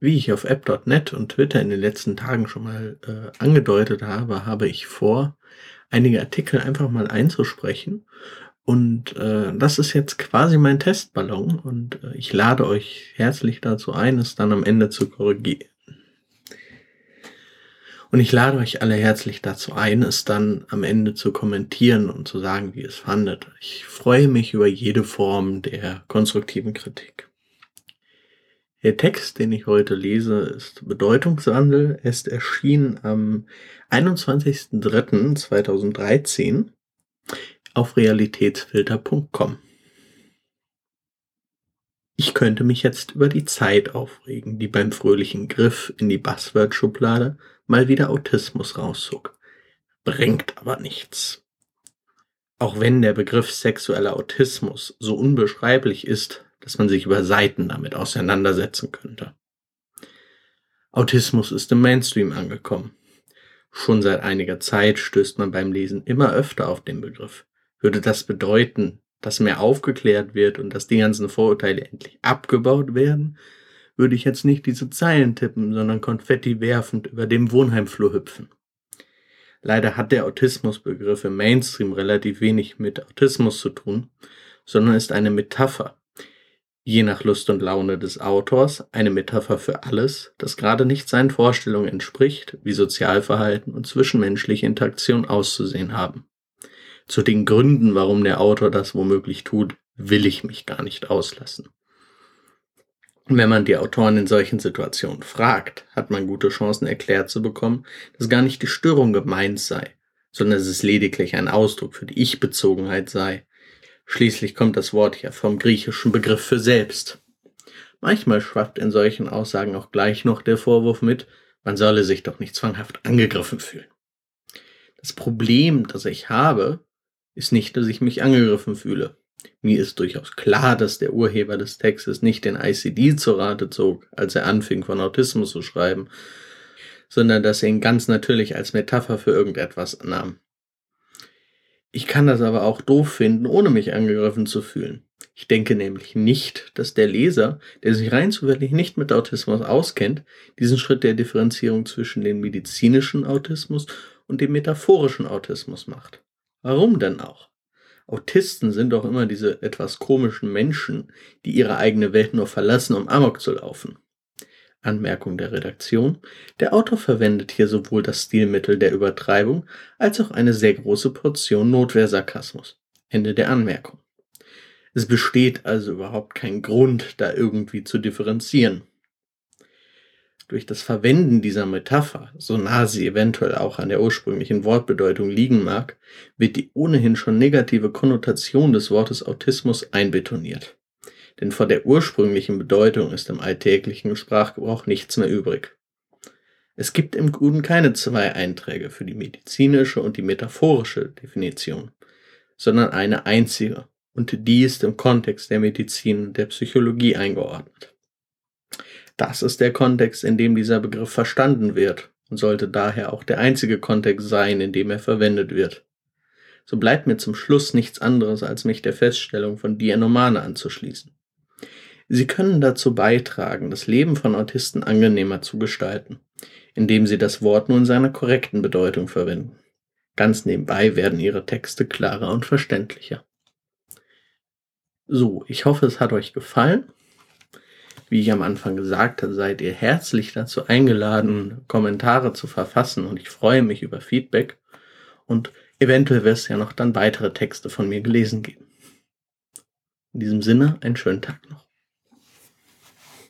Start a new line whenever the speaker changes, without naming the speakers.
Wie ich auf app.net und Twitter in den letzten Tagen schon mal äh, angedeutet habe, habe ich vor, einige Artikel einfach mal einzusprechen. Und äh, das ist jetzt quasi mein Testballon und äh, ich lade euch herzlich dazu ein, es dann am Ende zu korrigieren. Und ich lade euch alle herzlich dazu ein, es dann am Ende zu kommentieren und zu sagen, wie ihr es fandet. Ich freue mich über jede Form der konstruktiven Kritik. Der Text, den ich heute lese, ist Bedeutungswandel. Er ist erschienen am 21.03.2013 auf realitätsfilter.com. Ich könnte mich jetzt über die Zeit aufregen, die beim fröhlichen Griff in die Buzzword-Schublade mal wieder Autismus rauszog. Bringt aber nichts. Auch wenn der Begriff sexueller Autismus so unbeschreiblich ist, dass man sich über Seiten damit auseinandersetzen könnte. Autismus ist im Mainstream angekommen. Schon seit einiger Zeit stößt man beim Lesen immer öfter auf den Begriff. Würde das bedeuten, dass mehr aufgeklärt wird und dass die ganzen Vorurteile endlich abgebaut werden, würde ich jetzt nicht diese Zeilen tippen, sondern Konfetti werfend über dem Wohnheimflur hüpfen. Leider hat der Autismusbegriff im Mainstream relativ wenig mit Autismus zu tun, sondern ist eine Metapher, je nach Lust und Laune des Autors eine Metapher für alles, das gerade nicht seinen Vorstellungen entspricht, wie Sozialverhalten und zwischenmenschliche Interaktion auszusehen haben. Zu den Gründen, warum der Autor das womöglich tut, will ich mich gar nicht auslassen. Wenn man die Autoren in solchen Situationen fragt, hat man gute Chancen erklärt zu bekommen, dass gar nicht die Störung gemeint sei, sondern dass es lediglich ein Ausdruck für die Ich-Bezogenheit sei, Schließlich kommt das Wort ja vom griechischen Begriff für selbst. Manchmal schwappt in solchen Aussagen auch gleich noch der Vorwurf mit, man solle sich doch nicht zwanghaft angegriffen fühlen. Das Problem, das ich habe, ist nicht, dass ich mich angegriffen fühle. Mir ist durchaus klar, dass der Urheber des Textes nicht den ICD zur Rate zog, als er anfing von Autismus zu schreiben, sondern dass er ihn ganz natürlich als Metapher für irgendetwas nahm. Ich kann das aber auch doof finden, ohne mich angegriffen zu fühlen. Ich denke nämlich nicht, dass der Leser, der sich rein zufällig nicht mit Autismus auskennt, diesen Schritt der Differenzierung zwischen dem medizinischen Autismus und dem metaphorischen Autismus macht. Warum denn auch? Autisten sind doch immer diese etwas komischen Menschen, die ihre eigene Welt nur verlassen, um Amok zu laufen. Anmerkung der Redaktion: Der Autor verwendet hier sowohl das Stilmittel der Übertreibung als auch eine sehr große Portion Notwehrsarkasmus. Ende der Anmerkung. Es besteht also überhaupt kein Grund, da irgendwie zu differenzieren. Durch das Verwenden dieser Metapher, so nah sie eventuell auch an der ursprünglichen Wortbedeutung liegen mag, wird die ohnehin schon negative Konnotation des Wortes Autismus einbetoniert denn von der ursprünglichen Bedeutung ist im alltäglichen Sprachgebrauch nichts mehr übrig. Es gibt im Guten keine zwei Einträge für die medizinische und die metaphorische Definition, sondern eine einzige, und die ist im Kontext der Medizin und der Psychologie eingeordnet. Das ist der Kontext, in dem dieser Begriff verstanden wird und sollte daher auch der einzige Kontext sein, in dem er verwendet wird. So bleibt mir zum Schluss nichts anderes, als mich der Feststellung von Dianomane anzuschließen. Sie können dazu beitragen, das Leben von Autisten angenehmer zu gestalten, indem Sie das Wort nur in seiner korrekten Bedeutung verwenden. Ganz nebenbei werden Ihre Texte klarer und verständlicher. So, ich hoffe, es hat euch gefallen. Wie ich am Anfang gesagt habe, seid ihr herzlich dazu eingeladen, Kommentare zu verfassen und ich freue mich über Feedback und eventuell wird es ja noch dann weitere Texte von mir gelesen geben. In diesem Sinne, einen schönen Tag noch.